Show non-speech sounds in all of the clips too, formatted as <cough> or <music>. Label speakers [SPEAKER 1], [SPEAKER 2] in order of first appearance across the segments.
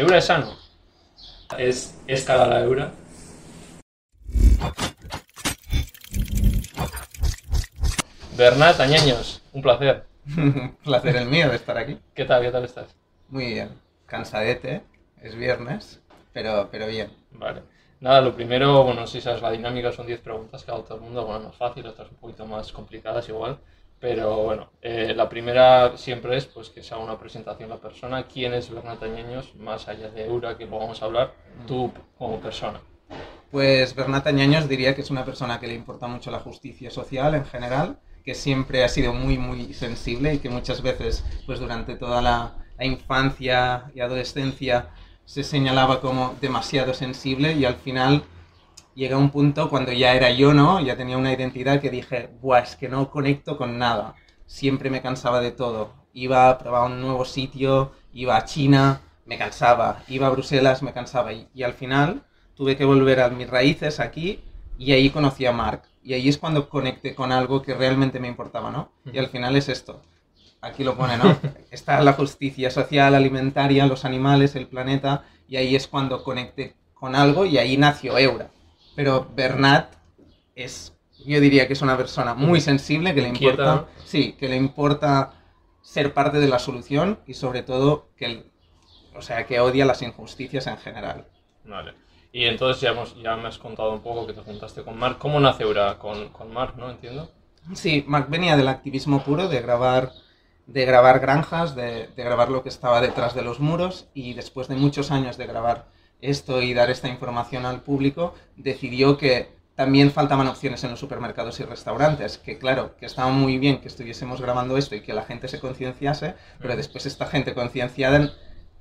[SPEAKER 1] ¿Eura es sano? ¿Es, es cara la Eura? Bernat Añeños, un placer. <laughs>
[SPEAKER 2] placer el mío de estar aquí.
[SPEAKER 1] ¿Qué tal? ¿Qué tal estás?
[SPEAKER 2] Muy bien. Cansadete, es viernes, pero, pero bien.
[SPEAKER 1] Vale. Nada, lo primero, bueno, si sabes la dinámica, son 10 preguntas que hago todo el mundo, bueno, más fácil, otras un poquito más complicadas igual, pero bueno, eh, la primera siempre es pues que se haga una presentación la persona, quién es Bernat Añeños, más allá de Eura, que vamos a hablar, tú como persona.
[SPEAKER 2] Pues Bernat Añeños diría que es una persona que le importa mucho la justicia social en general, que siempre ha sido muy, muy sensible y que muchas veces, pues durante toda la, infancia y adolescencia, se señalaba como demasiado sensible y al final llega un punto cuando ya era yo, ¿no? Ya tenía una identidad que dije, Buah, es que no conecto con nada. Siempre me cansaba de todo. Iba a probar un nuevo sitio, iba a China, me cansaba. Iba a Bruselas, me cansaba. Y, y al final tuve que volver a mis raíces aquí y ahí conocí a Mark. Y ahí es cuando conecté con algo que realmente me importaba, ¿no? Y al final es esto. Aquí lo pone, ¿no? <laughs> Está la justicia social, alimentaria, los animales, el planeta, y ahí es cuando conecté con algo y ahí nació Eura. Pero Bernat es, yo diría que es una persona muy sensible, que le importa, sí, que le importa ser parte de la solución y sobre todo que, o sea, que odia las injusticias en general.
[SPEAKER 1] Vale. Y entonces ya, hemos, ya me has contado un poco que te juntaste con Mark. ¿Cómo nace Eura con, con Mark, no? Entiendo.
[SPEAKER 2] Sí, Mark venía del activismo puro, de grabar, de grabar granjas, de, de, grabar lo que estaba detrás de los muros y después de muchos años de grabar esto y dar esta información al público, decidió que también faltaban opciones en los supermercados y restaurantes, que claro, que estaba muy bien que estuviésemos grabando esto y que la gente se concienciase, pero después esta gente concienciada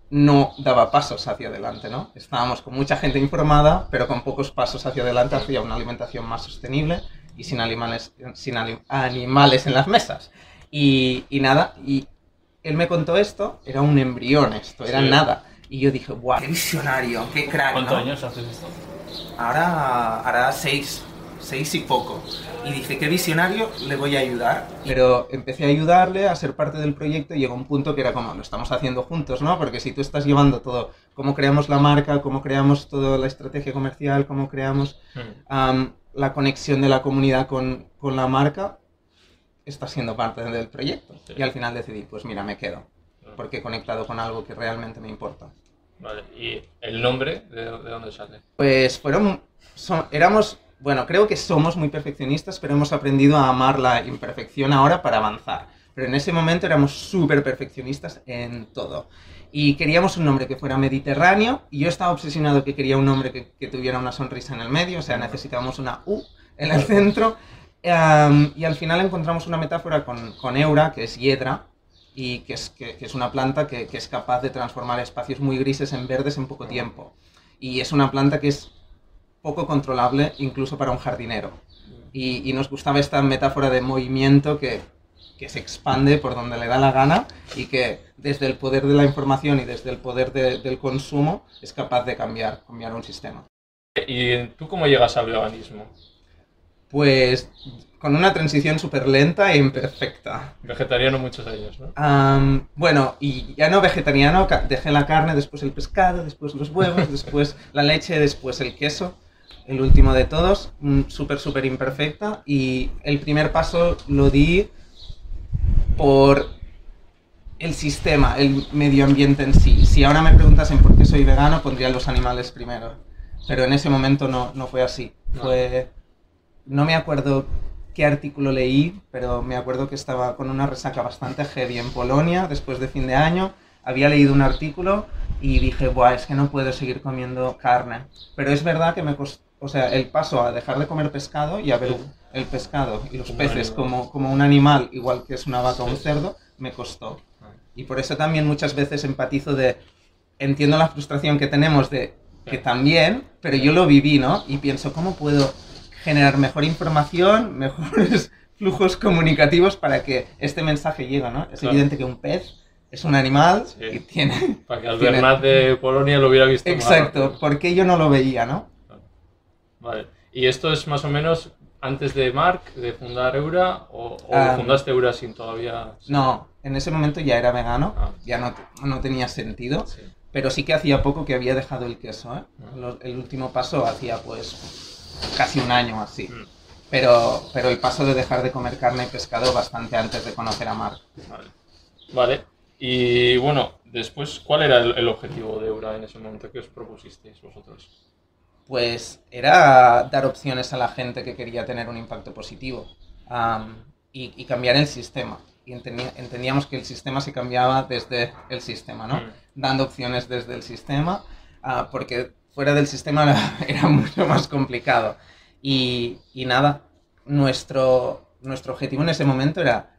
[SPEAKER 2] no daba pasos hacia adelante, ¿no? Estábamos con mucha gente informada, pero con pocos pasos hacia adelante hacia una alimentación más sostenible y sin animales, sin animales en las mesas. Y, y, nada, y él me contó esto, era un embrión esto, era sí. nada. Y yo dije, guau, qué visionario, qué crack,
[SPEAKER 1] ¿Cuántos
[SPEAKER 2] ¿no?
[SPEAKER 1] años haces esto?
[SPEAKER 2] Ahora hará seis, seis y poco. Y dije, qué visionario, le voy a ayudar. Pero empecé a ayudarle a ser parte del proyecto y llegó un punto que era como, lo estamos haciendo juntos, ¿no? Porque si tú estás llevando todo, cómo creamos la marca, cómo creamos toda la estrategia comercial, cómo creamos um, la conexión de la comunidad con, con, la marca, estás siendo parte del proyecto.
[SPEAKER 1] Sí.
[SPEAKER 2] Y al final decidí, pues mira, me quedo. Porque he conectado con algo que realmente me importa.
[SPEAKER 1] Vale, ¿y el nombre de, de dónde sale?
[SPEAKER 2] Pues fueron, son, éramos bueno, creo que somos muy perfeccionistas, pero hemos aprendido a amar la imperfección ahora para avanzar. Pero en ese momento éramos súper perfeccionistas en todo. Y queríamos un nombre que fuera mediterráneo, y yo estaba obsesionado que quería un nombre que, que tuviera una sonrisa en el medio, o sea, necesitábamos una U en el centro. Um, y al final encontramos una metáfora con, con Eura, que es hiedra, y que es, que, que es una planta que, que es capaz de transformar espacios muy grises en verdes en poco tiempo. Y es una planta que es poco controlable incluso para un jardinero. Y, y, nos gustaba esta metáfora de movimiento que, que, se expande por donde le da la gana y que desde el poder de la información y desde el poder de, del consumo es capaz de cambiar, cambiar un sistema.
[SPEAKER 1] ¿Y tú cómo llegas al veganismo?
[SPEAKER 2] Pues con una transición súper lenta e imperfecta.
[SPEAKER 1] Vegetariano muchos años, ¿no?
[SPEAKER 2] Um, bueno, y ya no vegetariano, dejé la carne, después el pescado, después los huevos, <laughs> después la leche, después el queso el último de todos, súper, súper imperfecta. Y el primer paso lo di por el sistema, el medio ambiente en sí. Si ahora me preguntasen por qué soy vegano, pondría los animales primero. Pero en ese momento no, no fue así. No. Fue. No me acuerdo qué artículo leí, pero me acuerdo que estaba con una resaca bastante heavy en Polonia después de fin de año. Había leído un artículo y dije, Buah, es que no puedo seguir comiendo carne. Pero es verdad que me costó o sea, el paso a dejar de comer pescado y a ver el pescado y los peces como, como un animal, igual que es una vaca o un cerdo, me costó. Y por eso también muchas veces empatizo de, entiendo la frustración que tenemos de que también, pero yo lo viví, ¿no? Y pienso, ¿cómo puedo generar mejor información, <laughs> mejores flujos comunicativos para que este mensaje llegue, ¿no? Es claro. evidente que un pez es un animal sí. y tiene...
[SPEAKER 1] Para que al Bernat de Polonia lo hubiera visto
[SPEAKER 2] Exacto, ¿por qué yo no lo veía, no?
[SPEAKER 1] Vale. ¿Y esto es más o menos antes de Mark, de fundar Eura, o, o um, fundaste Eura sin todavía...?
[SPEAKER 2] No, en ese momento ya era vegano, ah. ya no, no, tenía sentido. Sí. pero sí que hacía poco que había dejado el queso. ¿eh?
[SPEAKER 1] Ah.
[SPEAKER 2] El último paso hacía pues casi un año así.
[SPEAKER 1] Mm,
[SPEAKER 2] Pero, pero el paso de dejar de comer carne y pescado bastante antes de conocer a Marc.
[SPEAKER 1] Vale. Vale. Y bueno, después, ¿cuál era el, el objetivo de Eura en ese momento? ¿Qué os propusisteis vosotros?
[SPEAKER 2] Pues era dar opciones a la gente que quería tener un impacto positivo y, y cambiar el sistema. Y entendí- entendíamos que el sistema se cambiaba desde el sistema, ¿no?
[SPEAKER 1] Mm,
[SPEAKER 2] Dando opciones desde el sistema, ah, porque fuera del sistema <laughs> era, mucho más complicado. Y, y nada, nuestro, nuestro objetivo en ese momento era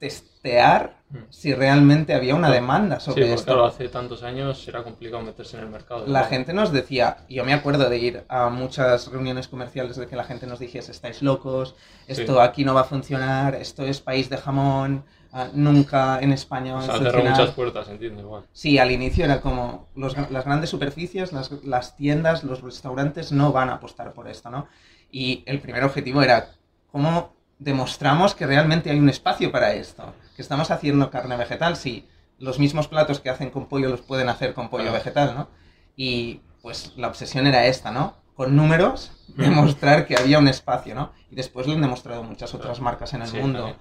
[SPEAKER 2] testear
[SPEAKER 1] Mm.
[SPEAKER 2] si realmente había una demanda
[SPEAKER 1] Sí,
[SPEAKER 2] sobre
[SPEAKER 1] porque
[SPEAKER 2] esto.
[SPEAKER 1] claro, hace tantos años era complicado meterse en el mercado.
[SPEAKER 2] La gente nos decía, yo me acuerdo de ir a muchas reuniones comerciales de que la gente nos dijese, estáis locos, esto
[SPEAKER 1] Sí.
[SPEAKER 2] aquí no va a funcionar, esto es país de jamón, ah, nunca en España
[SPEAKER 1] O sea, cerró muchas puertas, entiendo igual.
[SPEAKER 2] Sí, al inicio era como los las grandes superficies, las, las tiendas, los restaurantes no van a apostar por esto, ¿no? Y el primer objetivo era cómo demostramos que realmente hay un espacio para esto, que estamos haciendo carne vegetal, si los mismos platos que hacen con pollo los pueden hacer con pollo
[SPEAKER 1] Claro.
[SPEAKER 2] vegetal, ¿no? Y pues la obsesión era esta, ¿no? Con números, demostrar que había un espacio, ¿no? Y después lo han demostrado muchas otras marcas en el
[SPEAKER 1] Sí,
[SPEAKER 2] mundo.
[SPEAKER 1] también.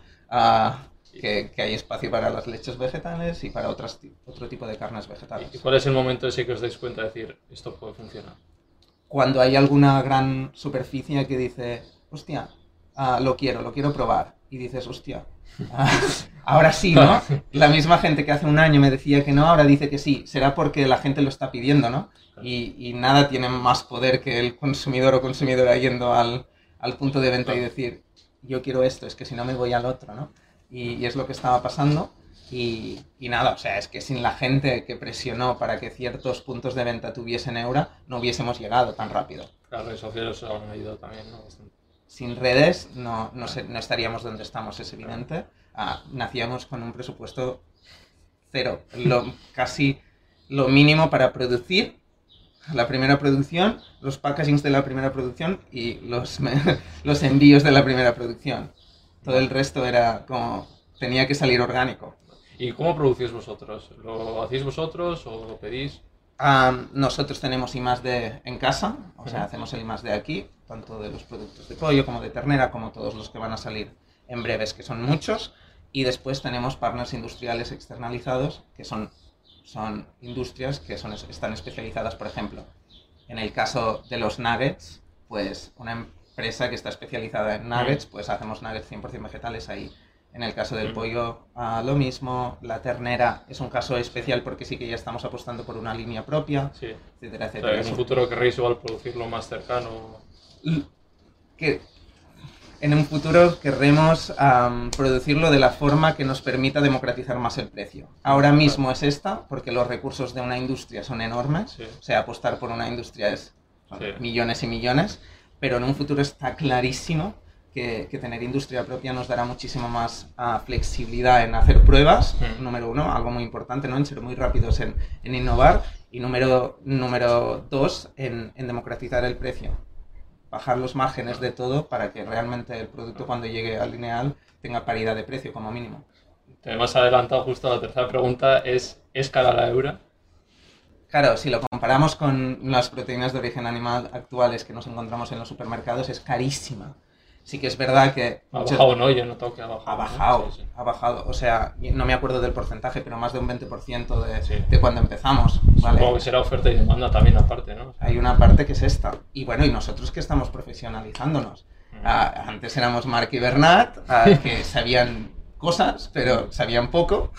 [SPEAKER 2] Que, que hay espacio para las leches vegetales y para otras, otro tipo de carnes vegetales.
[SPEAKER 1] ¿Y cuál es el momento ese que os dais cuenta de decir, esto puede funcionar?
[SPEAKER 2] Cuando hay alguna gran superficie que dice, hostia, ah, lo quiero, lo quiero probar. Y dices, hostia, ah, <laughs> ahora sí, ¿no? <laughs> La misma gente que hace un año me decía que no, ahora dice que sí. Será porque la gente lo está pidiendo, ¿no? Y, y nada tiene más poder que el consumidor o consumidora yendo al, al punto de venta y decir, yo quiero esto, es que si no me voy al otro, ¿no? Y, y es lo que estaba pasando. Y, y nada, o sea, es que sin la gente que presionó para que ciertos puntos de venta tuviesen Eura, no hubiésemos llegado tan rápido.
[SPEAKER 1] Las redes sociales han ayudado también, ¿no?
[SPEAKER 2] Sin redes no, no, sé- no estaríamos donde estamos, es evidente. Ah, nacíamos con un presupuesto cero, lo, casi lo mínimo para producir la primera producción, los packagings de la primera producción y los, <laughs> los envíos de la primera producción. Todo el resto era como, tenía que salir orgánico.
[SPEAKER 1] ¿Y cómo producís vosotros? ¿Lo hacéis vosotros o lo pedís?
[SPEAKER 2] Am, nosotros tenemos I D en casa, o sea, hacemos el I D aquí, tanto de los productos de pollo como de ternera, como todos los que van a salir en breves, que son muchos. Y después tenemos partners industriales externalizados, que son, son industrias que son, están especializadas, por ejemplo, en el caso de los nuggets, pues una empresa que está especializada en nuggets, pues hacemos nuggets 100% vegetales ahí. En el caso del pollo, ah, lo mismo. La ternera es un caso especial porque sí que ya estamos apostando por una línea propia,
[SPEAKER 1] Sí.
[SPEAKER 2] etcétera,
[SPEAKER 1] O sea,
[SPEAKER 2] etcétera.
[SPEAKER 1] en un futuro querréis igual producirlo más cercano.
[SPEAKER 2] Que en un futuro querremos am, producirlo de la forma que nos permita democratizar más el precio. Ahora mismo es esta, porque los recursos de una industria son enormes.
[SPEAKER 1] Sí.
[SPEAKER 2] O sea, apostar por una industria es
[SPEAKER 1] Sí.
[SPEAKER 2] millones y millones, pero en un futuro está clarísimo que, que tener industria propia nos dará muchísima más ah, flexibilidad en hacer pruebas,
[SPEAKER 1] Mm.
[SPEAKER 2] número uno, algo muy importante, ¿no? En ser muy rápidos en, en innovar, y número, número dos, en, en democratizar el precio. Bajar los márgenes de todo para que realmente el producto cuando llegue al lineal tenga paridad de precio como mínimo.
[SPEAKER 1] Te hemos adelantado justo a la tercera pregunta, ¿es, ¿es cara la eura?
[SPEAKER 2] Claro, si lo comparamos con las proteínas de origen animal actuales que nos encontramos en los supermercados, es carísima. Sí que es verdad que...
[SPEAKER 1] Ha
[SPEAKER 2] muchas-
[SPEAKER 1] bajado, ¿no? Yo he notado que ha bajado.
[SPEAKER 2] Ha
[SPEAKER 1] ¿no?
[SPEAKER 2] bajado,
[SPEAKER 1] Sí, sí.
[SPEAKER 2] ha bajado. O sea, no me acuerdo del porcentaje, pero más de un 20% de,
[SPEAKER 1] Sí.
[SPEAKER 2] de cuando empezamos. ¿vale?
[SPEAKER 1] Supongo que será oferta y demanda también aparte, ¿no?
[SPEAKER 2] Hay una parte que es esta. Y bueno, y nosotros que estamos profesionalizándonos.
[SPEAKER 1] Mm.
[SPEAKER 2] Ah, antes éramos Mark y Bernat, ah, que sabían cosas, pero sabían poco.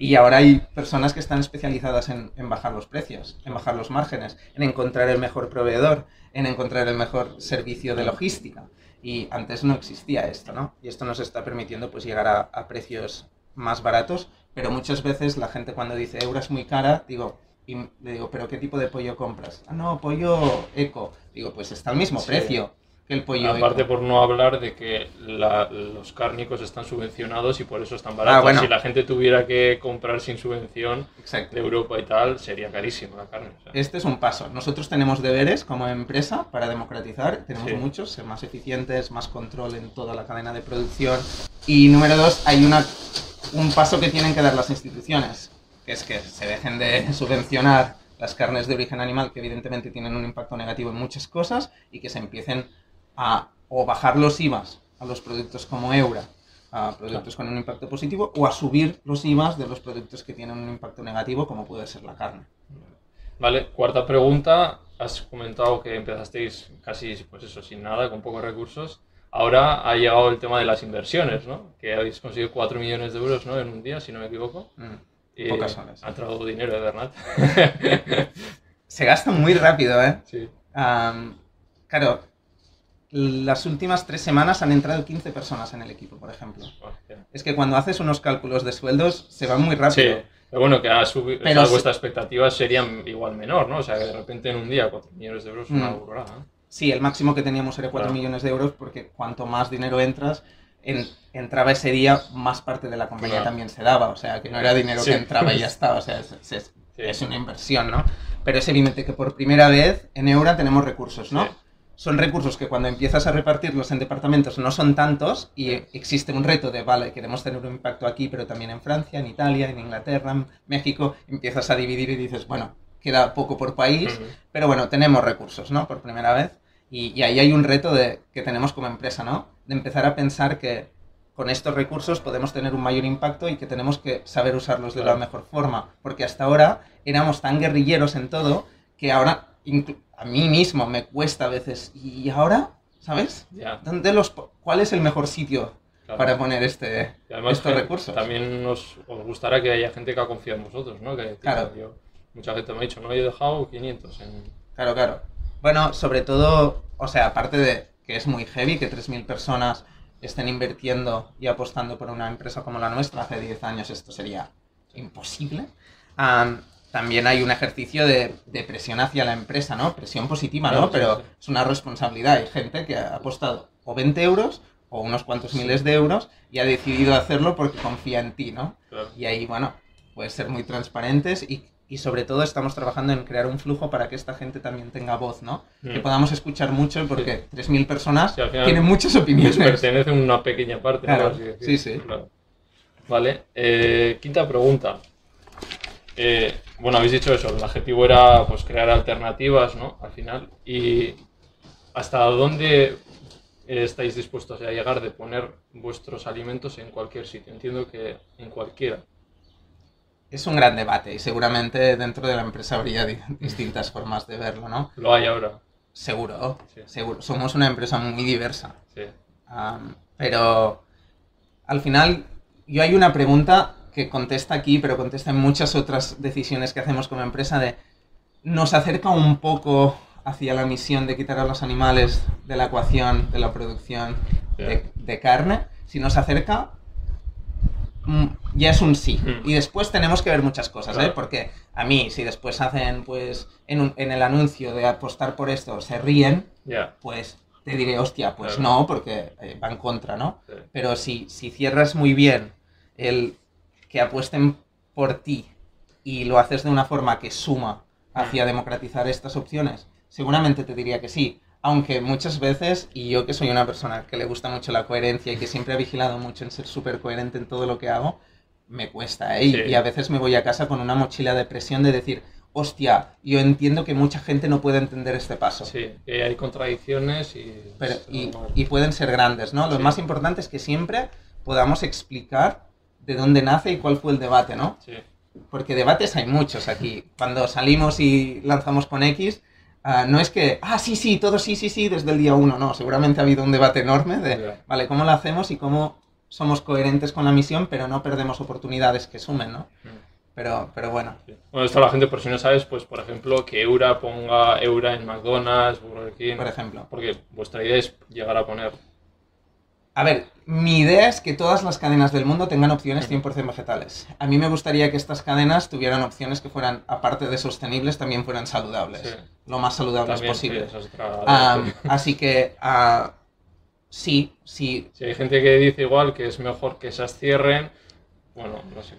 [SPEAKER 2] Y ahora hay personas que están especializadas en, en bajar los precios, en bajar los márgenes, en encontrar el mejor proveedor, en encontrar el mejor servicio de logística. Y antes no existía esto, ¿no? Y esto nos está permitiendo pues llegar a, a precios más baratos, pero muchas veces la gente cuando dice euro es muy cara, digo, y le digo, ¿pero qué tipo de pollo compras? Ah, no, pollo eco. Digo, pues está al mismo
[SPEAKER 1] Sí.
[SPEAKER 2] precio que el pollo
[SPEAKER 1] Aparte, por no hablar de que la- los cárnicos están subvencionados y por eso están baratos.
[SPEAKER 2] Ah, bueno.
[SPEAKER 1] Si la gente tuviera que comprar sin subvención
[SPEAKER 2] Exacto.
[SPEAKER 1] de Europa y tal, sería carísima la carne. o sea.
[SPEAKER 2] Este es un paso. Nosotros tenemos deberes como empresa para democratizar, tenemos
[SPEAKER 1] Sí.
[SPEAKER 2] muchos, ser más eficientes, más control en toda la cadena de producción. Y número dos, hay una, un paso que tienen que dar las instituciones. que es que se dejen de <laughs> subvencionar las carnes de origen animal, que evidentemente tienen un impacto negativo en muchas cosas, y que se empiecen a o bajar los IVAs a los productos como Eura, a productos con un impacto positivo, o a subir los IVAs de los productos que tienen un impacto negativo, como puede ser la carne.
[SPEAKER 1] Vale, cuarta pregunta. Has comentado que empezasteis casi, pues eso, sin nada, con pocos recursos. Ahora ha llegado el tema de las inversiones, ¿no? Que habéis conseguido 4 millones de euros, ¿no? En un día, si no me equivoco.
[SPEAKER 2] Mm,
[SPEAKER 1] Y
[SPEAKER 2] Pocas horas.
[SPEAKER 1] Ha entrado dinero de Bernat. <laughs>
[SPEAKER 2] Se gasta muy rápido, ¿eh?
[SPEAKER 1] sí.
[SPEAKER 2] Claro, las últimas tres semanas han entrado 15 personas en el equipo, por ejemplo.
[SPEAKER 1] Hostia.
[SPEAKER 2] Es que cuando haces unos cálculos de sueldos se van muy
[SPEAKER 1] Sí,
[SPEAKER 2] rápido.
[SPEAKER 1] pero bueno, que ha subido,
[SPEAKER 2] Pero si-
[SPEAKER 1] vuestras expectativas serían igual menor, ¿no? O sea, que de repente en un día 4 millones de euros es una
[SPEAKER 2] Mm.
[SPEAKER 1] burrada. ¿eh?
[SPEAKER 2] Sí, el máximo que teníamos era 4
[SPEAKER 1] Claro.
[SPEAKER 2] millones de euros porque cuanto más dinero entras, en- entraba ese día, más parte de la compañía
[SPEAKER 1] Claro.
[SPEAKER 2] también se daba. O sea, que no era dinero
[SPEAKER 1] Sí.
[SPEAKER 2] que entraba y ya está. O sea, es, es-
[SPEAKER 1] Sí.
[SPEAKER 2] es una inversión, ¿no? Pero es evidente que por primera vez en Eura tenemos recursos, ¿no? Son recursos que cuando empiezas a repartirlos en departamentos no son tantos y existe un reto de, vale, queremos tener un impacto aquí, pero también en Francia, en Italia, en Inglaterra, en México. Empiezas a dividir y dices, bueno, queda poco por país, pero bueno, tenemos recursos, ¿no? Por primera vez. Y, y ahí hay un reto de, que tenemos como empresa, ¿no? De empezar a pensar que con estos recursos podemos tener un mayor impacto y que tenemos que saber usarlos de
[SPEAKER 1] Claro.
[SPEAKER 2] la mejor forma. Porque hasta ahora éramos tan guerrilleros en todo que ahora a mí mismo me cuesta a veces. ¿Y ahora? ¿Sabes?
[SPEAKER 1] Ya,
[SPEAKER 2] ¿Dónde los, ¿Cuál es el mejor sitio
[SPEAKER 1] claro.
[SPEAKER 2] para poner este,
[SPEAKER 1] además
[SPEAKER 2] estos recursos?
[SPEAKER 1] También os, os gustará que haya gente que ha confiado en vosotros, ¿no? Que, tipo,
[SPEAKER 2] Claro.
[SPEAKER 1] yo- mucha gente me ha dicho, no, yo he dejado 500 en...
[SPEAKER 2] Claro, claro. Bueno, sobre todo, o sea, aparte de que es muy heavy que 3.000 personas estén invirtiendo y apostando por una empresa como la nuestra, hace 10 años esto sería imposible. Am, también hay un ejercicio de, de presión hacia la empresa, ¿no? Presión positiva, ¿no? Pero es una responsabilidad. Hay gente que ha apostado o 20 euros o unos cuantos miles de euros y ha decidido hacerlo porque confía en ti, ¿no?
[SPEAKER 1] Claro.
[SPEAKER 2] Y ahí, bueno, puedes ser muy transparentes y, y sobre todo estamos trabajando en crear un flujo para que esta gente también tenga voz, ¿no? Que
[SPEAKER 1] Mm.
[SPEAKER 2] podamos escuchar mucho porque 3.000 personas
[SPEAKER 1] Sí, al final
[SPEAKER 2] tienen muchas opiniones.
[SPEAKER 1] pertenece una pequeña parte, ¿no? Así
[SPEAKER 2] sí, sí.
[SPEAKER 1] Claro. Vale, eh, quinta pregunta. Eh, bueno, habéis dicho eso, el objetivo era pues crear alternativas, ¿no? Al final. ¿Y hasta dónde eh, estáis dispuestos a llegar de poner vuestros alimentos en cualquier sitio? Entiendo que en cualquiera.
[SPEAKER 2] Es un gran debate y seguramente dentro de la empresa habría di- distintas formas de verlo, ¿no?
[SPEAKER 1] Lo hay ahora.
[SPEAKER 2] Seguro,
[SPEAKER 1] Sí.
[SPEAKER 2] seguro. Somos una empresa muy diversa.
[SPEAKER 1] Sí.
[SPEAKER 2] Am, pero al final, yo hay una pregunta que contesta aquí, pero contesta en muchas otras decisiones que hacemos como empresa de nos acerca un poco hacia la misión de quitar a los animales de la ecuación, de la producción de, de carne. Si nos acerca, mm, ya es un sí.
[SPEAKER 1] Mm.
[SPEAKER 2] Y después tenemos que ver muchas cosas, ¿eh? Porque a mí, si después hacen, pues, en, un- en el anuncio de apostar por esto, se ríen, pues te diré, hostia, pues
[SPEAKER 1] Claro.
[SPEAKER 2] no, porque eh, va en contra, ¿no?
[SPEAKER 1] Sí.
[SPEAKER 2] Pero si, si cierras muy bien el que apuesten por ti y lo haces de una forma que suma hacia democratizar estas opciones, seguramente te diría que sí. Aunque muchas veces, y yo que soy una persona que le gusta mucho la coherencia y que siempre ha vigilado mucho en ser súper coherente en todo lo que hago, me cuesta, ¿eh? Y-
[SPEAKER 1] Sí.
[SPEAKER 2] Y a veces me voy a casa con una mochila de presión de decir, hostia, yo entiendo que mucha gente no puede entender este paso.
[SPEAKER 1] Sí, que hay contradicciones y...
[SPEAKER 2] Pero- y, pueden ser grandes, ¿no? Lo
[SPEAKER 1] Sí.
[SPEAKER 2] más importante es que siempre podamos explicar de dónde nace y cuál fue el debate, ¿no?
[SPEAKER 1] Sí.
[SPEAKER 2] Porque debates hay muchos aquí. Cuando salimos y lanzamos con X, ah, no es que, ah, sí, sí, todo sí, sí, sí, desde el día uno, no. Seguramente ha habido un debate enorme de, vale, ¿cómo lo hacemos y cómo somos coherentes con la misión, pero no perdemos oportunidades que sumen, ¿no?
[SPEAKER 1] Mm.
[SPEAKER 2] Pero, pero bueno,
[SPEAKER 1] Sí. Bueno, esto la gente, por si no sabes, pues por ejemplo, que Eura ponga Eura en McDonald's, Burger King.
[SPEAKER 2] por ejemplo.
[SPEAKER 1] Porque vuestra idea es llegar a poner.
[SPEAKER 2] A ver, mi idea es que todas las cadenas del mundo tengan opciones 100% vegetales. A mí me gustaría que estas cadenas tuvieran opciones que fueran, aparte de sostenibles, también fueran saludables.
[SPEAKER 1] Sí.
[SPEAKER 2] Lo más saludables
[SPEAKER 1] También,
[SPEAKER 2] posible.
[SPEAKER 1] sí, otra-
[SPEAKER 2] Ah, así que, ah, sí, sí.
[SPEAKER 1] Si hay gente que dice igual que es mejor que esas cierren, bueno, no sé.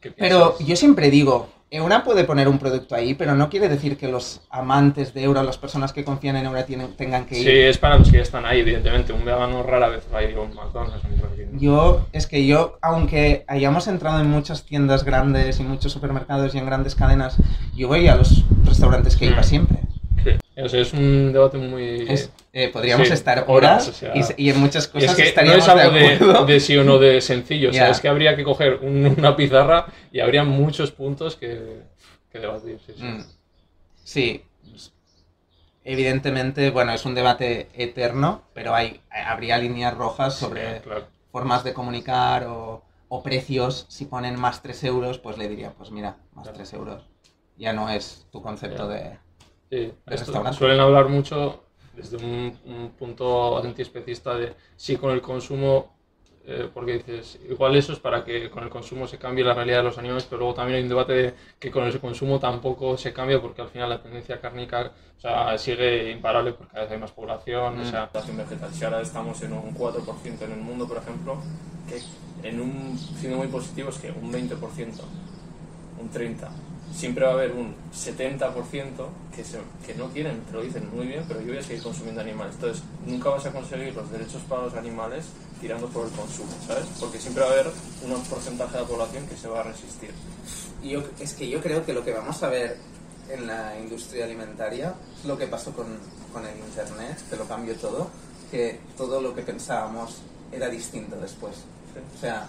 [SPEAKER 1] ¿qué
[SPEAKER 2] Pero yo siempre digo, Eura puede poner un producto ahí, pero no quiere decir que los amantes de Eura, las personas que confían en Eura tienen, tengan que ir.
[SPEAKER 1] Sí, es para los que ya están ahí, evidentemente. Un vegano rara vez va a ir a un McDonald's.
[SPEAKER 2] Yo, es que yo, aunque hayamos entrado en muchas tiendas grandes y muchos supermercados y en grandes cadenas, yo voy a los restaurantes que iba
[SPEAKER 1] Mm.
[SPEAKER 2] siempre.
[SPEAKER 1] Sí. O sea, es un debate muy...
[SPEAKER 2] Es- eh, podríamos
[SPEAKER 1] Sí,
[SPEAKER 2] estar
[SPEAKER 1] horas,
[SPEAKER 2] horas
[SPEAKER 1] o sea,
[SPEAKER 2] y, en muchas cosas
[SPEAKER 1] es que no
[SPEAKER 2] estaríamos
[SPEAKER 1] es algo
[SPEAKER 2] de
[SPEAKER 1] de,
[SPEAKER 2] acuerdo.
[SPEAKER 1] de sí o no de sencillo, o sea, <laughs>
[SPEAKER 2] Ya.
[SPEAKER 1] es que habría que coger un- una pizarra y habría muchos puntos que, que debatir. Sí, sí.
[SPEAKER 2] Mm. Sí, evidentemente, bueno, es un debate eterno, pero hay, habría líneas rojas sobre
[SPEAKER 1] claro.
[SPEAKER 2] formas de comunicar o, o precios. Si ponen más 3 euros, pues le diría, pues mira, más
[SPEAKER 1] Claro.
[SPEAKER 2] 3 euros. Ya no es tu concepto de... De
[SPEAKER 1] esto
[SPEAKER 2] restaurante.
[SPEAKER 1] suelen hablar mucho desde un, un punto antiespecista de sí con el consumo, eh, porque dices, igual eso es para que con el consumo se cambie la realidad de los animales, pero luego también hay un debate de que con el consumo tampoco se cambia porque al final la tendencia cárnica o sea, sigue imparable porque cada vez hay más población, o
[SPEAKER 2] Mm.
[SPEAKER 1] sea, población vegetal. Si ahora estamos en un 4% en el mundo, por ejemplo, que en un siendo muy positivo es que un 20%, un 30%, siempre va a haber un 70% que, se, que no quieren, te lo dicen muy bien, pero yo voy a seguir consumiendo animales. Entonces, nunca vas a conseguir los derechos para los animales tirando por el consumo, ¿sabes? Porque siempre va a haber un porcentaje de la población que se va a resistir.
[SPEAKER 2] Y yo- es que yo creo que lo que vamos a ver en la industria alimentaria es lo que pasó con, con el Internet, que lo cambió todo, que todo lo que pensábamos era distinto después. O sea,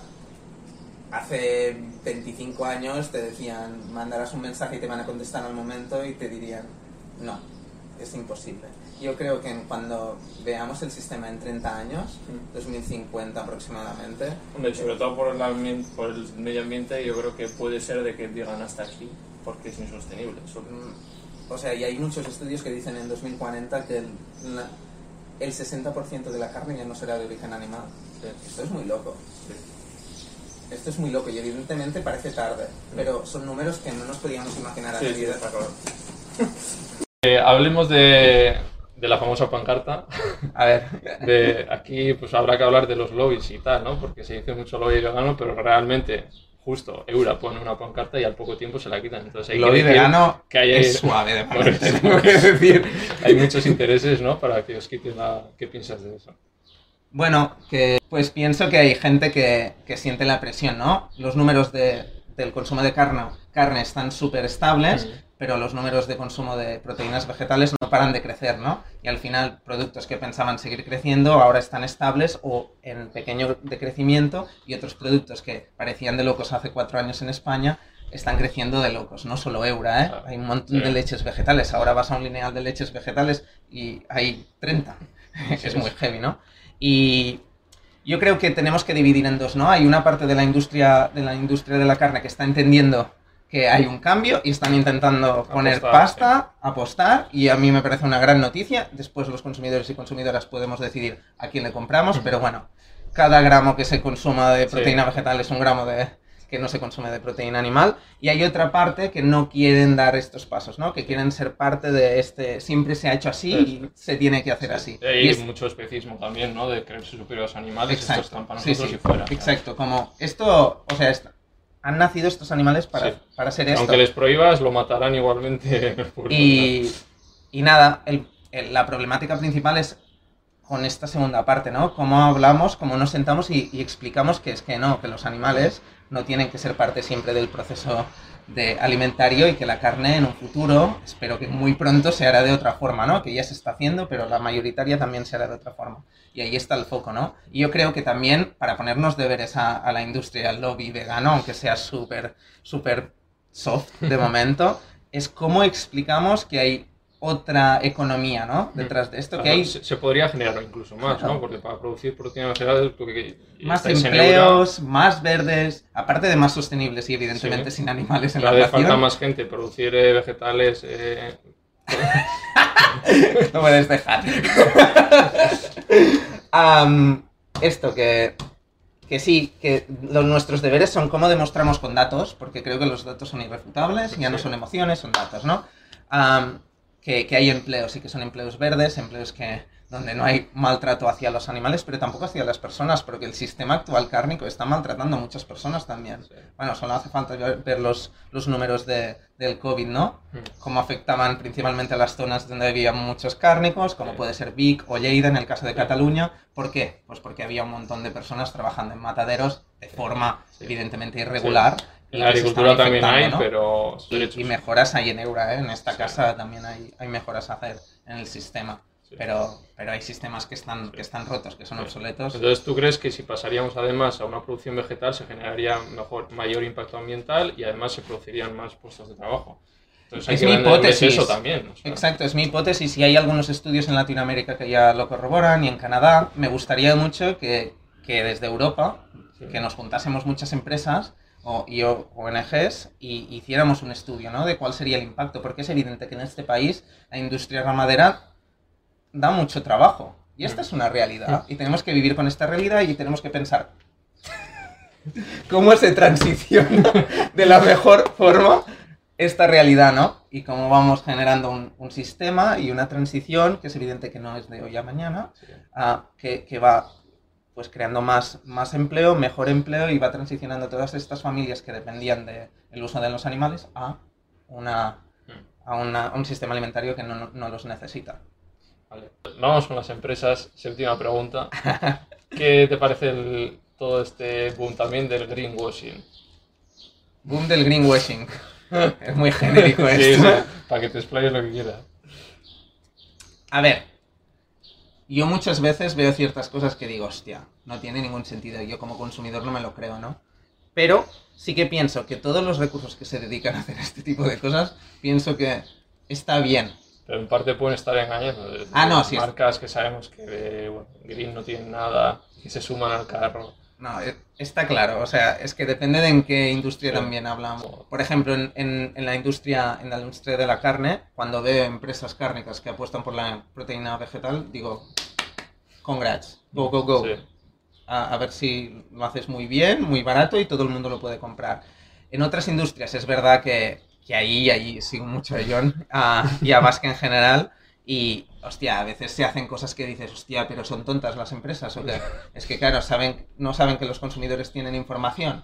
[SPEAKER 2] hace 25 años te decían, mandarás un mensaje y te van a contestar al momento y te dirían, no, es imposible. Yo creo que cuando veamos el sistema en 30 años, 2050 aproximadamente,
[SPEAKER 1] Hombre, sobre todo por el, ambien- por el medio ambiente, yo creo que puede ser de que digan hasta aquí, porque es insostenible. Eso-
[SPEAKER 2] Mm, O sea, y hay muchos estudios que dicen en 2040 que el, la- el 60% de la carne ya no será de origen animal. Esto es muy loco. Esto es muy loco y evidentemente parece tarde, pero son números que no nos podíamos imaginar a
[SPEAKER 1] Sí, sí. <laughs> Eh, hablemos de, de la famosa pancarta.
[SPEAKER 2] A ver, <laughs>
[SPEAKER 1] De, aquí pues habrá que hablar de los lobbies y tal, ¿no? Porque se dice mucho lobby vegano, pero realmente, justo, Eura pone una pancarta y al poco tiempo se la quitan. Entonces hay
[SPEAKER 2] lo
[SPEAKER 1] que decir
[SPEAKER 2] vegano
[SPEAKER 1] que hay,
[SPEAKER 2] es suave de <laughs> tengo que decir.
[SPEAKER 1] hay muchos intereses, ¿no? Para que os quiten la... ¿Qué piensas de eso?
[SPEAKER 2] Bueno, que pues pienso que hay gente que, que siente la presión, ¿no? Los números de, del consumo de carne, carne están súper estables, pero los números de consumo de proteínas vegetales no paran de crecer, ¿no? Y al final, productos que pensaban seguir creciendo ahora están estables o en pequeño decrecimiento y otros productos que parecían de locos hace cuatro años en España están creciendo de locos, no solo Eura, ¿eh? Hay un montón de leches vegetales. Ahora vas a un lineal de leches vegetales y hay 30.
[SPEAKER 1] Sí, <laughs>
[SPEAKER 2] es muy heavy, ¿no? Y yo creo que tenemos que dividir en dos, ¿no? Hay una parte de la industria de la industria de la carne que está entendiendo que hay un cambio y están intentando poner
[SPEAKER 1] Apostar,
[SPEAKER 2] pasta, apostar, y a mí me parece una gran noticia. Después los consumidores y consumidoras podemos decidir a quién le compramos, pero bueno, cada gramo que se consuma de
[SPEAKER 1] Sí.
[SPEAKER 2] proteína vegetal es un gramo de que no se consume de proteína animal y hay otra parte que no quieren dar estos pasos, ¿no? Que quieren ser parte de este siempre se ha hecho así y se tiene que hacer así.
[SPEAKER 1] Hay
[SPEAKER 2] Y es-
[SPEAKER 1] mucho especismo también, ¿no? De creerse superiores a animales,
[SPEAKER 2] Exacto.
[SPEAKER 1] estos para
[SPEAKER 2] Sí,
[SPEAKER 1] nosotros
[SPEAKER 2] sí.
[SPEAKER 1] y fuera.
[SPEAKER 2] Exacto, como esto, o sea, han nacido estos animales para,
[SPEAKER 1] Sí.
[SPEAKER 2] para ser esto.
[SPEAKER 1] Aunque les prohíbas, lo matarán igualmente. <laughs> por-
[SPEAKER 2] Y, y nada, el- el- la problemática principal es con esta segunda parte, ¿no? Cómo hablamos, cómo nos sentamos y, y explicamos que es que no, que los animales no tienen que ser parte siempre del proceso de alimentario y que la carne en un futuro, espero que muy pronto se hará de otra forma, ¿no? Que ya se está haciendo, pero la mayoritaria también se hará de otra forma. Y ahí está el foco, ¿no? Y yo creo que también, para ponernos deberes a, a la industria, al lobby vegano, aunque sea súper, súper soft de momento, <laughs> es cómo explicamos que hay otra economía, ¿no? Detrás de esto, que
[SPEAKER 1] Claro,
[SPEAKER 2] hay
[SPEAKER 1] se, se podría generar incluso más,
[SPEAKER 2] Claro.
[SPEAKER 1] ¿no? Porque para producir que- que
[SPEAKER 2] más
[SPEAKER 1] en
[SPEAKER 2] empleos, más verdes, aparte de más sostenibles y evidentemente
[SPEAKER 1] Sí.
[SPEAKER 2] sin animales en la
[SPEAKER 1] vez falta más gente producir eh, vegetales. eh, <laughs>
[SPEAKER 2] No puedes dejar. Esto, que, que sí, que los, nuestros deberes son cómo demostramos con datos, porque creo que los datos son irrefutables, ya no
[SPEAKER 1] Sí.
[SPEAKER 2] son emociones, son datos, ¿no? Que, que hay empleos y que son empleos verdes, empleos que donde no hay maltrato hacia los animales, pero tampoco hacia las personas, porque el sistema actual cárnico está maltratando a muchas personas también.
[SPEAKER 1] Sí.
[SPEAKER 2] Bueno, solo hace falta ver los, los números de, del COVID, ¿no?
[SPEAKER 1] Mm.
[SPEAKER 2] Cómo afectaban principalmente a las zonas donde había muchos cárnicos, como
[SPEAKER 1] Sí.
[SPEAKER 2] puede ser Vic o Lleida en el caso de. Cataluña. ¿Por qué? Pues porque había un montón de personas trabajando en mataderos de forma evidentemente irregular.
[SPEAKER 1] En la agricultura también hay, pero
[SPEAKER 2] Y, mejoras hay en Eura, ¿eh? En esta
[SPEAKER 1] Sí.
[SPEAKER 2] casa también hay, hay mejoras a hacer en el sistema.
[SPEAKER 1] Sí.
[SPEAKER 2] Pero, pero hay sistemas que están, que están rotos, que son obsoletos.
[SPEAKER 1] Entonces, ¿tú crees que si pasaríamos además a una producción vegetal se generaría mejor, mayor impacto ambiental y además se producirían más puestos de trabajo? Entonces
[SPEAKER 2] Es mi hipótesis.
[SPEAKER 1] eso también. o sea,
[SPEAKER 2] Exacto, es mi hipótesis y hay algunos estudios en Latinoamérica que ya lo corroboran y en Canadá. Me gustaría mucho que, que desde Europa,
[SPEAKER 1] sí.
[SPEAKER 2] que nos juntásemos muchas empresas o, y ONGs y hiciéramos un estudio ¿no? de cuál sería el impacto, porque es evidente que en este país la industria ramadera da mucho trabajo y esta es una realidad y tenemos que vivir con esta realidad y tenemos que pensar <laughs> cómo se transiciona <laughs> de la mejor forma esta realidad, ¿no? Y cómo vamos generando un, un sistema y una transición que es evidente que no es de hoy a mañana,
[SPEAKER 1] Sí.
[SPEAKER 2] ah, que, que va pues creando más, más empleo, mejor empleo y va transicionando todas estas familias que dependían del uso de los animales a, una, a una- un sistema alimentario que no, no los necesita.
[SPEAKER 1] Vale. Vamos con las empresas. Séptima pregunta. <laughs> ¿Qué te parece el- todo este boom también del greenwashing?
[SPEAKER 2] Boom del greenwashing. <laughs> es muy genérico
[SPEAKER 1] Sí,
[SPEAKER 2] esto.
[SPEAKER 1] sí, para que te explayes lo que quieras.
[SPEAKER 2] A ver, yo muchas veces veo ciertas cosas que digo, hostia, no tiene ningún sentido. Yo como consumidor no me lo creo, ¿no? Pero sí que pienso que todos los recursos que se dedican a hacer <laughs> este tipo de cosas, pienso que está bien.
[SPEAKER 1] Pero en parte pueden estar engañando. desde
[SPEAKER 2] Ah, no, sí.
[SPEAKER 1] Marcas que sabemos que eh, bueno, Green no tienen nada y se suman al carro.
[SPEAKER 2] No, e- está claro, o sea, es que depende de en qué industria también hablamos. Por ejemplo, en, en- en la industria, en la industria de la carne, cuando veo empresas cárnicas que apuestan por la proteína vegetal, digo, congrats, go, go, go.
[SPEAKER 1] Sí.
[SPEAKER 2] a, a ver si lo haces muy bien, muy barato y todo el mundo lo puede comprar. En otras industrias es verdad que, que ahí, ahí sigo mucho a John a- y a Vasque en general y, hostia, a veces se hacen cosas que dices, hostia, pero son tontas las empresas o que es que, claro, saben, no saben que los consumidores tienen información.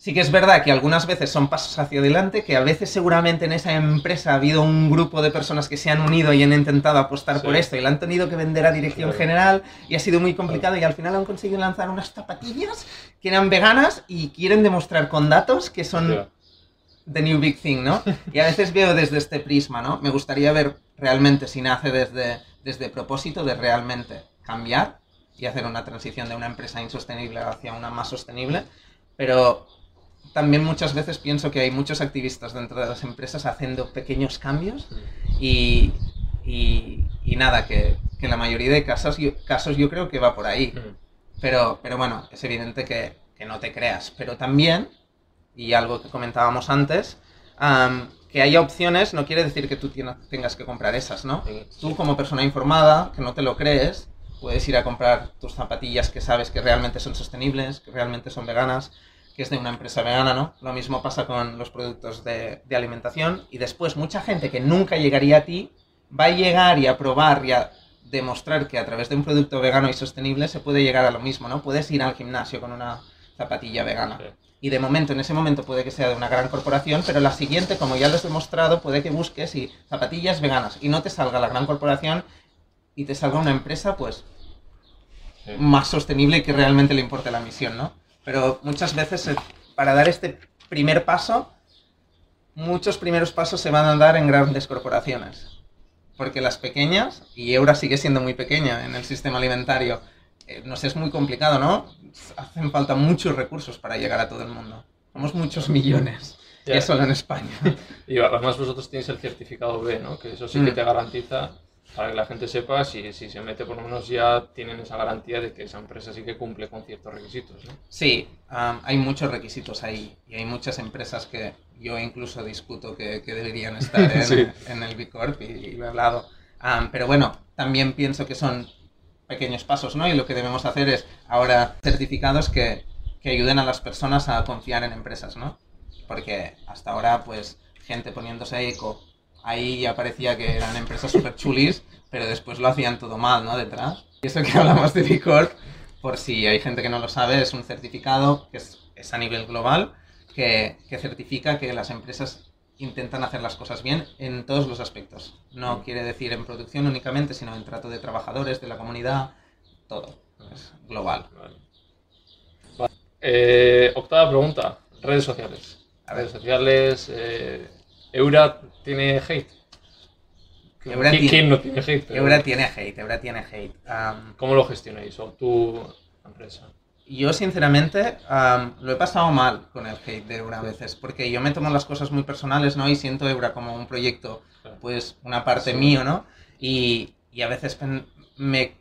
[SPEAKER 2] Sí que es verdad que algunas veces son pasos hacia adelante, que a veces seguramente en esa empresa ha habido un grupo de personas que se han unido y han intentado apostar
[SPEAKER 1] Sí.
[SPEAKER 2] por esto y la han tenido que vender a dirección general y ha sido muy complicado y al final han conseguido lanzar unas zapatillas que eran veganas y quieren demostrar con datos que son the new big thing, ¿no? <laughs> Y a veces veo desde este prisma, ¿no? Me gustaría ver realmente si nace desde, desde propósito de realmente cambiar y hacer una transición de una empresa insostenible hacia una más sostenible, pero también muchas veces pienso que hay muchos activistas dentro de las empresas haciendo pequeños cambios y, y, y nada, que, que en la mayoría de casos yo, casos yo creo que va por ahí.
[SPEAKER 1] Mm.
[SPEAKER 2] Pero, pero bueno, es evidente que, que no te creas. Pero también, y algo que comentábamos antes, que haya opciones no quiere decir que tú tengas que comprar esas, ¿no?
[SPEAKER 1] Sí.
[SPEAKER 2] Tú como persona informada, que no te lo crees, puedes ir a comprar tus zapatillas que sabes que realmente son sostenibles, que realmente son veganas, que es de una empresa vegana, ¿no? Lo mismo pasa con los productos de, de alimentación y después mucha gente que nunca llegaría a ti va a llegar y a probar y a demostrar que a través de un producto vegano y sostenible se puede llegar a lo mismo, ¿no? Puedes ir al gimnasio con una zapatilla vegana.
[SPEAKER 1] Sí.
[SPEAKER 2] Y de momento, en ese momento puede que sea de una gran corporación, pero la siguiente, como ya lo has demostrado, puede que busques y zapatillas veganas y no te salga la gran corporación y te salga una empresa, pues,
[SPEAKER 1] Sí.
[SPEAKER 2] más sostenible y que realmente le importe la misión, ¿no? Pero muchas veces, eh, para dar este primer paso, muchos primeros pasos se van a dar en grandes corporaciones. Porque las pequeñas, y Eura sigue siendo muy pequeña en el sistema alimentario, eh, nos es muy complicado, ¿no? Hacen falta muchos recursos para llegar a todo el mundo. Somos muchos millones.
[SPEAKER 1] Ya.
[SPEAKER 2] Y solo en España. <laughs>
[SPEAKER 1] Y además vosotros tenéis el certificado B, ¿no? Que eso sí que
[SPEAKER 2] Mm.
[SPEAKER 1] te garantiza, para que la gente sepa, si, si se mete por lo menos ya tienen esa garantía de que esa empresa sí que cumple con ciertos requisitos, ¿no?
[SPEAKER 2] Sí, am, hay muchos requisitos ahí y hay muchas empresas que yo incluso discuto que, que deberían estar <laughs> en,
[SPEAKER 1] Sí.
[SPEAKER 2] en el B Corp y, y lo he hablado. Am, pero bueno, también pienso que son pequeños pasos, ¿no? Y lo que debemos hacer es ahora certificados que, que ayuden a las personas a confiar en empresas, ¿no? Porque hasta ahora, pues, gente poniéndose eco ahí ya parecía que eran empresas súper chulis, pero después lo hacían todo mal, ¿no? Detrás. Y eso que <laughs> hablamos de B Corp, por si hay gente que no lo sabe, es un certificado que es, es a nivel global que, que certifica que las empresas intentan hacer las cosas bien en todos los aspectos. No quiere decir en producción únicamente, sino en trato de trabajadores, de la comunidad, todo. Es global.
[SPEAKER 1] Vale. Vale. Eh, octava pregunta. Redes sociales.
[SPEAKER 2] A.
[SPEAKER 1] Redes sociales. eh, ¿Eura tiene hate?
[SPEAKER 2] Eura
[SPEAKER 1] ¿Qui-
[SPEAKER 2] tiene-
[SPEAKER 1] ¿Quién no tiene hate? Pero
[SPEAKER 2] Eura tiene hate, Eura tiene hate. Am,
[SPEAKER 1] ¿Cómo lo gestionáis? ¿O tu empresa?
[SPEAKER 2] Yo, sinceramente, am, lo he pasado mal con el hate de Eura a veces, porque yo me tomo las cosas muy personales, ¿no? Y siento Eura como un proyecto, pues, una parte
[SPEAKER 1] Sí.
[SPEAKER 2] mío, ¿no? Y, y a veces me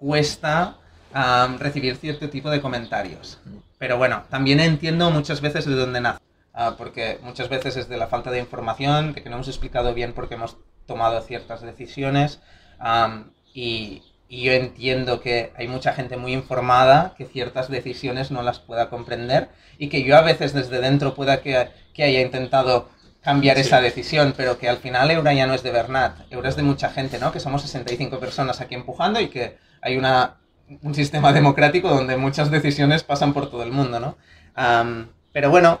[SPEAKER 2] cuesta am, recibir cierto tipo de comentarios. Pero bueno, también entiendo muchas veces de dónde nace. Ah, porque muchas veces es de la falta de información, de que no hemos explicado bien por qué hemos tomado ciertas decisiones. am, y, y yo entiendo que hay mucha gente muy informada que ciertas decisiones no las pueda comprender y que yo a veces desde dentro pueda que, que haya intentado cambiar
[SPEAKER 1] Sí.
[SPEAKER 2] esa decisión, pero que al final Eura ya no es de Bernat, Eura es de mucha gente, ¿no? Que somos 65 personas aquí empujando y que hay una, un sistema democrático donde muchas decisiones pasan por todo el mundo, ¿no? Am, pero bueno,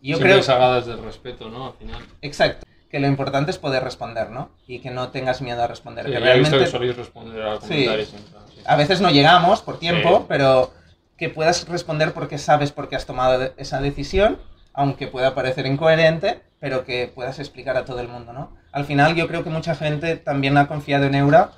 [SPEAKER 2] yo
[SPEAKER 1] Siempre
[SPEAKER 2] creo...
[SPEAKER 1] se haga desde el respeto, ¿no? Al final.
[SPEAKER 2] Exacto. Que lo importante es poder responder, ¿no? Y que no tengas miedo a responder.
[SPEAKER 1] Sí,
[SPEAKER 2] que
[SPEAKER 1] había visto que
[SPEAKER 2] realmente
[SPEAKER 1] responder a
[SPEAKER 2] Sí.
[SPEAKER 1] comentarios. siempre, sí.
[SPEAKER 2] a veces no llegamos por tiempo,
[SPEAKER 1] Sí.
[SPEAKER 2] pero que puedas responder porque sabes por qué has tomado esa decisión, aunque pueda parecer incoherente, pero que puedas explicar a todo el mundo, ¿no? Al final yo creo que mucha gente también ha confiado en Eura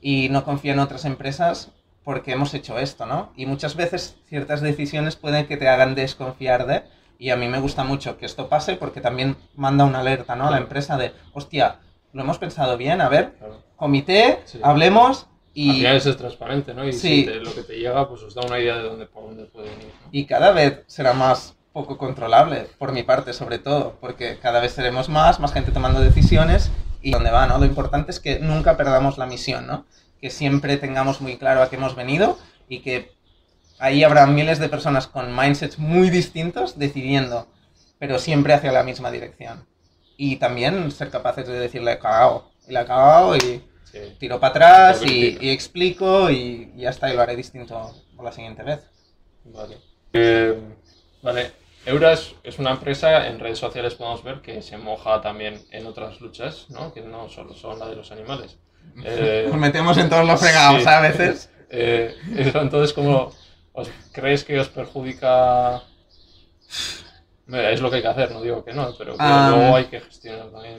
[SPEAKER 2] y no confía en otras empresas porque hemos hecho esto, ¿no? Y muchas veces ciertas decisiones pueden que te hagan desconfiar de, y a mí me gusta mucho que esto pase porque también manda una alerta, ¿no? A la empresa de, hostia, lo hemos pensado bien, a ver,
[SPEAKER 1] Claro.
[SPEAKER 2] comité,
[SPEAKER 1] Sí.
[SPEAKER 2] hablemos
[SPEAKER 1] Al
[SPEAKER 2] y...
[SPEAKER 1] final es transparente, ¿no? Y
[SPEAKER 2] Sí.
[SPEAKER 1] si te- lo que te llega, pues os da una idea de dónde, por dónde pueden ir. ¿no?
[SPEAKER 2] Y cada vez será más poco controlable, por mi parte sobre todo, porque cada vez seremos más, más gente tomando decisiones y dónde va, ¿no? Lo importante es que nunca perdamos la misión, ¿no? Que siempre tengamos muy claro a qué hemos venido y que ahí habrá miles de personas con mindsets muy distintos decidiendo, pero siempre hacia la misma dirección. Y también ser capaces de decirle, he cagado, y la he cagado y
[SPEAKER 1] Sí.
[SPEAKER 2] tiro para atrás y, y explico y ya está, y lo haré distinto la siguiente vez.
[SPEAKER 1] Vale. Eh, vale. Euras es una empresa, en redes sociales podemos ver que se moja también en otras luchas, ¿no? Que no solo son la de los animales. <laughs> Eh,
[SPEAKER 2] Nos metemos en todos los fregados
[SPEAKER 1] sí.
[SPEAKER 2] a veces. <laughs>
[SPEAKER 1] Eh, entonces, ¿cómo os crees que os perjudica? Es lo que hay que hacer, no digo que no, pero
[SPEAKER 2] Ah.
[SPEAKER 1] luego hay que gestionar también.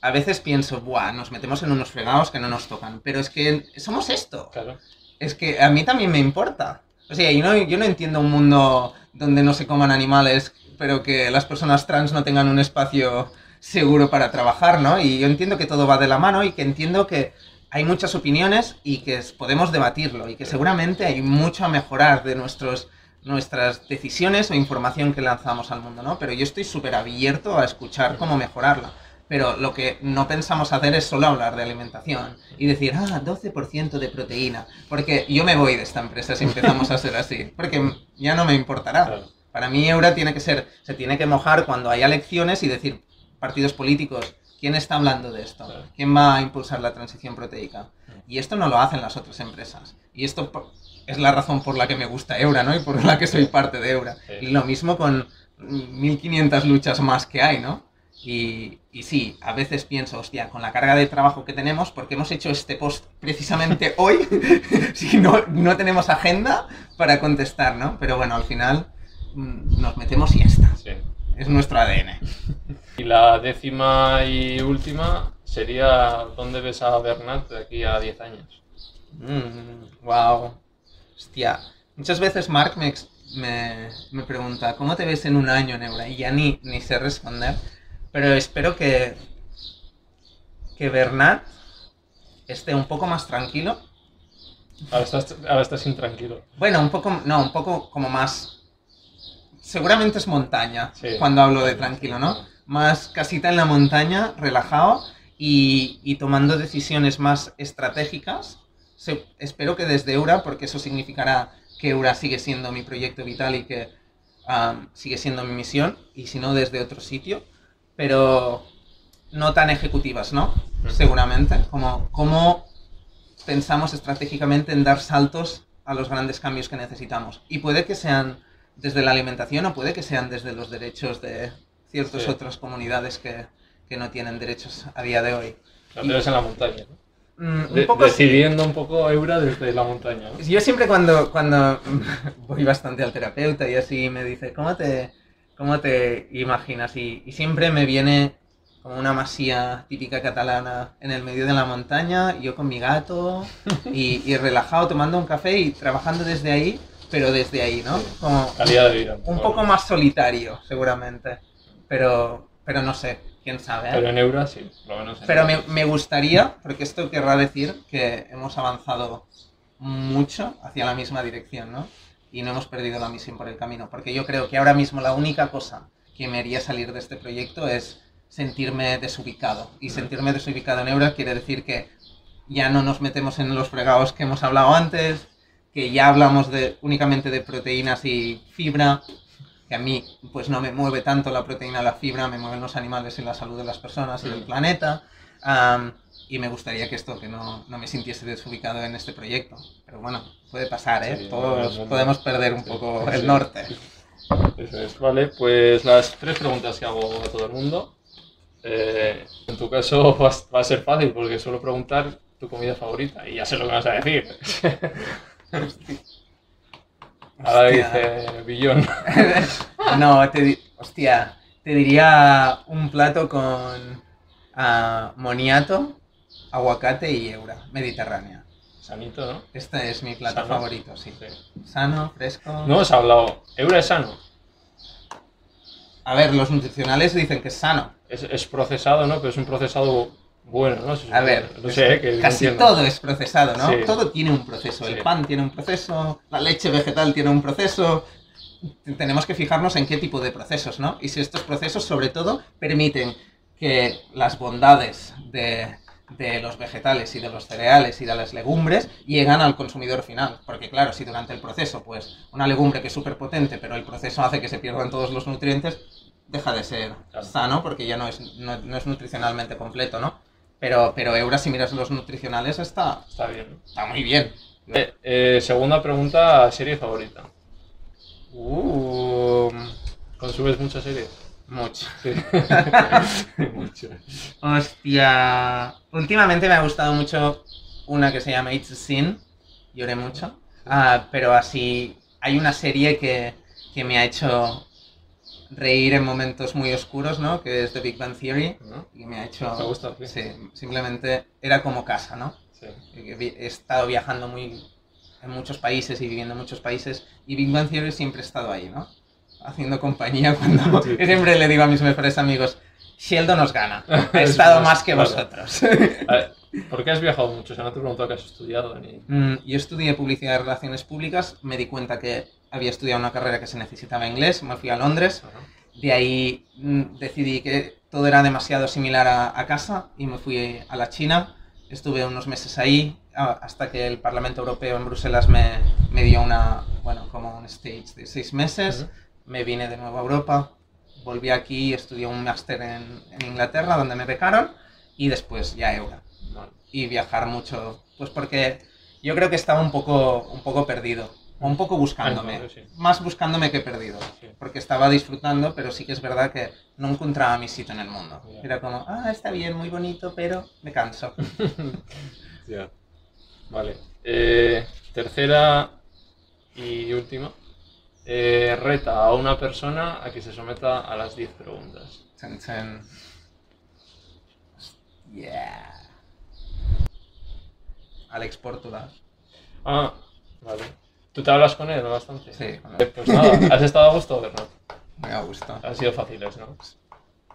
[SPEAKER 2] A veces pienso, buah, nos metemos en unos fregados que no nos tocan. Pero es que somos esto.
[SPEAKER 1] Claro.
[SPEAKER 2] Es que a mí también me importa. O sea, yo no, yo no entiendo un mundo donde no se coman animales, pero que las personas trans no tengan un espacio seguro para trabajar, ¿no? Y yo entiendo que todo va de la mano y que entiendo que hay muchas opiniones y que podemos debatirlo y que seguramente hay mucho a mejorar de nuestros, nuestras decisiones o información que lanzamos al mundo, ¿no? Pero yo estoy súper abierto a escuchar cómo mejorarla. Pero lo que no pensamos hacer es solo hablar de alimentación y decir, ah, 12% de proteína. Porque yo me voy de esta empresa si empezamos a ser así. Porque ya no me importará. Para mí Eura tiene que ser, se tiene que mojar cuando haya elecciones y decir, partidos políticos, ¿quién está hablando de esto? ¿Quién va a impulsar la transición proteica? Y esto no lo hacen las otras empresas. Y esto es la razón por la que me gusta Eura, ¿no? Y por la que soy parte de Eura. Y lo mismo con 1500 luchas más que hay, ¿no? Y, y sí, a veces pienso, hostia, con la carga de trabajo que tenemos, porque hemos hecho este post precisamente <laughs> hoy, <laughs> si no, no tenemos agenda para contestar, ¿no? Pero bueno, al final mm, nos metemos y ya está.
[SPEAKER 1] Sí.
[SPEAKER 2] Es nuestro ADN. <laughs>
[SPEAKER 1] Y la décima y última sería ¿dónde ves a Bernat de aquí a 10 años?
[SPEAKER 2] wow. Hostia. Muchas veces Mark me, me, me pregunta, ¿cómo te ves en un año en Eura? Y ya ni, ni sé responder. Pero espero que, que Bernat esté un poco más tranquilo.
[SPEAKER 1] Ahora estás, ahora estás intranquilo.
[SPEAKER 2] Bueno, un poco, no, un poco como más... Seguramente es montaña,
[SPEAKER 1] Sí.
[SPEAKER 2] cuando hablo de tranquilo, ¿no? Más casita en la montaña, relajado y, y tomando decisiones más estratégicas. Se- espero que desde Eura, porque eso significará que Eura sigue siendo mi proyecto vital y que am, sigue siendo mi misión, y si no desde otro sitio. Pero no tan ejecutivas, ¿no? Seguramente, como cómo pensamos estratégicamente en dar saltos a los grandes cambios que necesitamos. Y puede que sean desde la alimentación o puede que sean desde los derechos de ciertas
[SPEAKER 1] Sí.
[SPEAKER 2] otras comunidades que, que no tienen derechos a día de hoy.
[SPEAKER 1] Lo tienes en la montaña, ¿no?
[SPEAKER 2] Mm,
[SPEAKER 1] De-
[SPEAKER 2] un poco
[SPEAKER 1] decidiendo un poco Eura desde la montaña, ¿no?
[SPEAKER 2] Yo siempre cuando, cuando <laughs> voy bastante al terapeuta y así me dice, ¿cómo te, cómo te imaginas? Y, y siempre me viene como una masía típica catalana en el medio de la montaña, yo con mi gato <laughs> y, y relajado tomando un café y trabajando desde ahí, pero desde ahí, ¿no? Como
[SPEAKER 1] Calidad de vida.
[SPEAKER 2] un poco más solitario, seguramente. Pero, pero no sé, quién sabe. ¿eh?
[SPEAKER 1] Pero en Eura sí, por lo menos en
[SPEAKER 2] Pero me, me gustaría, porque esto querrá decir que hemos avanzado mucho hacia la misma dirección, ¿no? Y no hemos perdido la misión por el camino. Porque yo creo que ahora mismo la única cosa que me haría salir de este proyecto es sentirme desubicado. Y sentirme desubicado en Eura quiere decir que ya no nos metemos en los fregados que hemos hablado antes, que ya hablamos de, únicamente de proteínas y fibra, que a mí pues no me mueve tanto la proteína, la fibra, me mueven los animales y la salud de las personas y del
[SPEAKER 1] Mm.
[SPEAKER 2] planeta. Am, y me gustaría que esto, que no, no me sintiese desubicado en este proyecto. Pero bueno, puede pasar, ¿eh?
[SPEAKER 1] Sí,
[SPEAKER 2] Todos
[SPEAKER 1] no, no,
[SPEAKER 2] podemos perder un
[SPEAKER 1] Sí,
[SPEAKER 2] poco
[SPEAKER 1] sí.
[SPEAKER 2] el norte.
[SPEAKER 1] Eso es, vale. Pues las tres preguntas que hago a todo el mundo. Eh, en tu caso <laughs> va, a- va a ser fácil porque suelo preguntar tu comida favorita y ya sé lo que vas a decir. <laughs> Ahora dice Billón. <laughs>
[SPEAKER 2] no, te, hostia, te diría un plato con ah, moniato, aguacate y eura, mediterránea.
[SPEAKER 1] Sanito, ¿no?
[SPEAKER 2] Este es mi plato
[SPEAKER 1] Sano.
[SPEAKER 2] favorito, sí.
[SPEAKER 1] Sí.
[SPEAKER 2] Sano, fresco.
[SPEAKER 1] No hemos hablado. Eura es sano.
[SPEAKER 2] A ver, los nutricionales dicen que es sano.
[SPEAKER 1] Es, es procesado, ¿no? Pero es un procesado bueno, ¿no? Se
[SPEAKER 2] A ver,
[SPEAKER 1] no sé,
[SPEAKER 2] casi
[SPEAKER 1] entiendo.
[SPEAKER 2] todo es procesado, ¿no?
[SPEAKER 1] Sí.
[SPEAKER 2] Todo tiene un proceso. El pan tiene un proceso, la leche vegetal tiene un proceso. Tenemos que fijarnos en qué tipo de procesos, ¿no? Y si estos procesos, sobre todo, permiten que las bondades de, de los vegetales y de los cereales y de las legumbres llegan al consumidor final. Porque claro, si durante el proceso, pues, una legumbre que es súper potente, pero el proceso hace que se pierdan todos los nutrientes, deja de ser
[SPEAKER 1] Claro.
[SPEAKER 2] sano porque ya no es, no, no es nutricionalmente completo, ¿no? Pero, pero Eura, si miras los nutricionales, está,
[SPEAKER 1] Está bien, ¿no?
[SPEAKER 2] está muy bien.
[SPEAKER 1] Eh, eh, segunda pregunta, serie favorita.
[SPEAKER 2] Uh,
[SPEAKER 1] ¿Consumes muchas series?
[SPEAKER 2] mucho.
[SPEAKER 1] Sí. <laughs> Mucho.
[SPEAKER 2] Hostia. Últimamente me ha gustado mucho una que se llama It's a Sin. Lloré mucho. Ah, pero así, hay una serie que, que me ha hecho reír en momentos muy oscuros, ¿no? Que es The Big Bang Theory.
[SPEAKER 1] ¿No?
[SPEAKER 2] Y me ha hecho...
[SPEAKER 1] ¿Te gusta? Sí.
[SPEAKER 2] Sí, simplemente era como casa, ¿no?
[SPEAKER 1] Sí.
[SPEAKER 2] He he estado viajando muy en muchos países y viviendo en muchos países y Big Bang Theory siempre ha estado ahí, ¿no? Haciendo compañía cuando <laughs>
[SPEAKER 1] Sí. <laughs>
[SPEAKER 2] siempre le digo a mis mejores amigos, Sheldon nos gana, ha <laughs> estado más que vosotros.
[SPEAKER 1] Ver, ¿Por qué has viajado mucho? O sea, no te he preguntado qué has estudiado ni...
[SPEAKER 2] Mm, Yo estudié publicidad y relaciones públicas, me di cuenta que había estudiado una carrera que se necesitaba inglés, me fui a Londres,
[SPEAKER 1] Ajá.
[SPEAKER 2] de ahí mm, decidí que todo era demasiado similar a, a casa y me fui a la China. Estuve unos meses ahí ah, hasta que el Parlamento Europeo en Bruselas me, me dio una, bueno, como un stage de seis meses.
[SPEAKER 1] Ujú.
[SPEAKER 2] Me vine de nuevo a Europa, volví aquí, estudié un máster en, en Inglaterra donde me becaron y después ya Eura. Y viajar mucho, pues porque yo creo que estaba un poco, un poco perdido, o un poco buscándome.
[SPEAKER 1] Sí.
[SPEAKER 2] Más buscándome que perdido
[SPEAKER 1] Sí.
[SPEAKER 2] porque estaba disfrutando, pero sí que es verdad que no encontraba mi sitio en el mundo. Era como, ah, está bien, muy bonito, pero me canso. <laughs>
[SPEAKER 1] Vale. Eh, tercera y última. Eh, reta a una persona a que se someta a las 10 preguntas.
[SPEAKER 2] Yeah. Alex Portugal.
[SPEAKER 1] Ah, vale. ¿Tú te hablas con él bastante?
[SPEAKER 2] Sí,
[SPEAKER 1] Eh. Pues nada, ¿has estado a gusto, Bernat?
[SPEAKER 2] Me ha gustado.
[SPEAKER 1] Han sido fáciles, ¿no?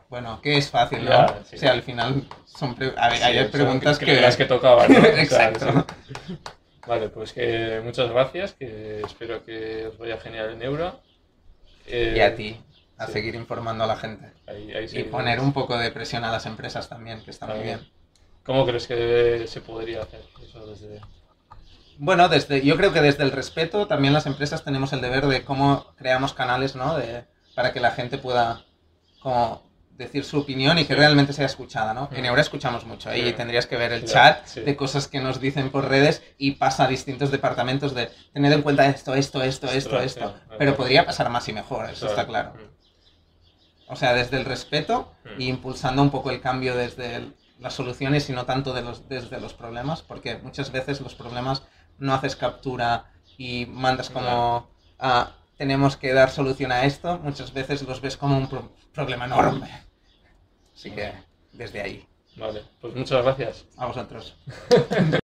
[SPEAKER 2] Bueno, que es fácil, ¿no?
[SPEAKER 1] Ya, sí.
[SPEAKER 2] O sea, al final son... pre- A ver,
[SPEAKER 1] Sí,
[SPEAKER 2] hay preguntas que...
[SPEAKER 1] Las que tocaban, ¿no? <laughs> O sea,
[SPEAKER 2] Exacto.
[SPEAKER 1] sí. Vale, pues que muchas gracias, que espero que os vaya genial en Eura. Eh,
[SPEAKER 2] Y a ti, a
[SPEAKER 1] sí.
[SPEAKER 2] seguir informando a la gente.
[SPEAKER 1] ahí- ahí
[SPEAKER 2] Y poner un poco de presión a las empresas también, que está muy bien.
[SPEAKER 1] ¿Cómo crees que se podría hacer eso desde...?
[SPEAKER 2] Bueno, desde, yo creo que desde el respeto también las empresas tenemos el deber de cómo creamos canales, ¿no? De, para que la gente pueda como decir su opinión y que
[SPEAKER 1] Sí.
[SPEAKER 2] realmente sea escuchada, ¿no? En
[SPEAKER 1] Mm.
[SPEAKER 2] Eura escuchamos mucho, ahí
[SPEAKER 1] Sí.
[SPEAKER 2] tendrías que ver el chat de cosas que nos dicen por redes y pasa a distintos departamentos de tener en cuenta esto, esto, esto, esto, esto. Pero podría pasar más y mejor, eso está claro. O sea, desde el respeto
[SPEAKER 1] Mm.
[SPEAKER 2] y impulsando un poco el cambio desde el- las soluciones y no tanto de los, desde los problemas, porque muchas veces los problemas no haces captura y mandas como "Ah, tenemos que dar solución a esto, muchas veces los ves como un pro- problema enorme. Así que desde ahí,
[SPEAKER 1] Vale, pues muchas gracias.
[SPEAKER 2] a vosotros. <laughs>